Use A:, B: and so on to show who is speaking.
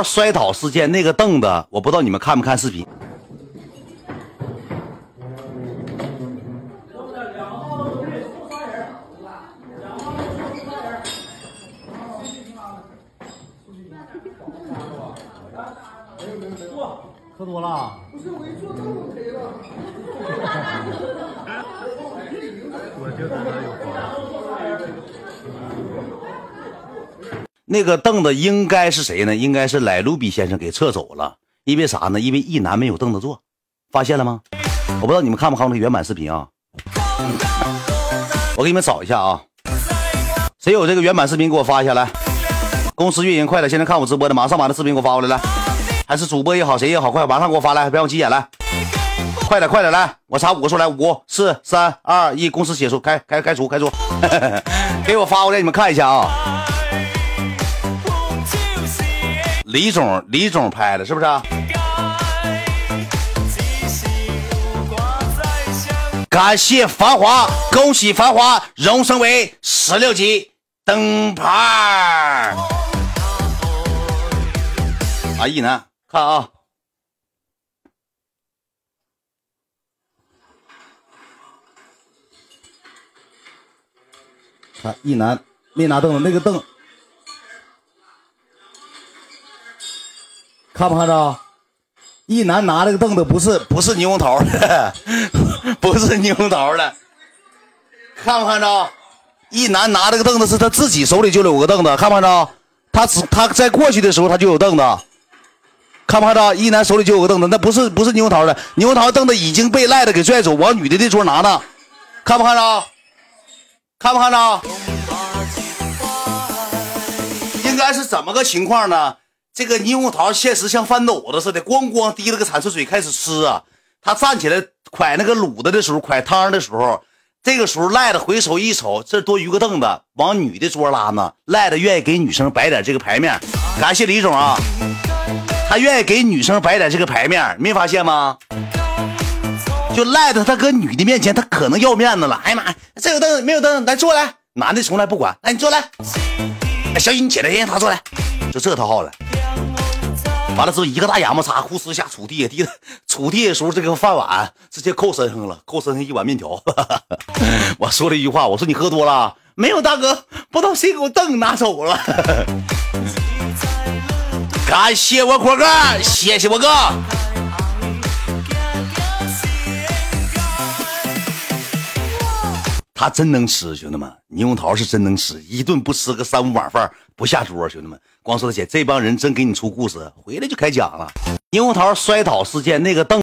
A: 桃摔倒事件那个凳子，我不知道你们看没看视频。
B: 喝多了？我就知道有
A: 那个凳子应该是谁呢？应该是莱卢比先生给撤走了。因为啥呢？因为一男没有凳子坐，发现了吗？我不知道你们看没看过那原版视频啊？我给你们找一下啊！谁有这个原版视频给我发一下来？公司运营快点，现在看我直播的，马上把那视频给我发过来来。还是主播也好，谁也好，快马上给我发来，别让我急眼来。快点，快点来！我查五个数来，五、四、三、二、一，公司结束，开开开除，开除。给我发过来，你们看一下啊。李总，李总拍的，是不是？感谢繁华，恭喜繁华荣升为十六级灯牌。啊，一男。看啊，看一男没拿凳子，那个凳，看没看着？一男拿这个凳子不是不是猕猴桃的，不是猕猴桃的，看没看着？一男拿这个凳子是他自己手里就有个凳子，看没看着？他只他在过去的时候他就有凳子。看没看着一男手里就有个凳子，那不是不是猕猴桃的，猕猴桃凳子已经被赖的给拽走，往女的这桌拿呢。看没看着？看没看着？应该是怎么个情况呢？这个猕猴桃现实像翻斗子似的，咣咣滴了个铲子水开始吃啊。他站起来蒯那个卤子的时候，蒯汤的时候，这个时候赖的回首一瞅，这多余个凳子往女的桌拉呢。赖的愿意给女生摆点这个牌面，感谢李总啊。他愿意给女生摆点这个牌面，没发现吗？就赖着他搁女的面前，他可能要面子了。哎呀妈，这有凳子没有凳子，来坐来。男的从来不管，来你坐来。哎小雨你起来，让他坐来。就这套号了。完了之后，一个大牙巴叉，呼哧下杵地下，地杵地的时候，这个饭碗直接扣身上了，扣身上一碗面条。我说了一句话，我说你喝多了没有，大哥？不知道谁给我凳拿走了。感谢我果哥，谢谢我哥。他真能吃，兄弟们，猕猴桃是真能吃，一顿不吃个三五碗饭不下桌，兄弟们。光说姐，这帮人真给你出故事，回来就开讲了。猕猴桃摔倒事件那个凳。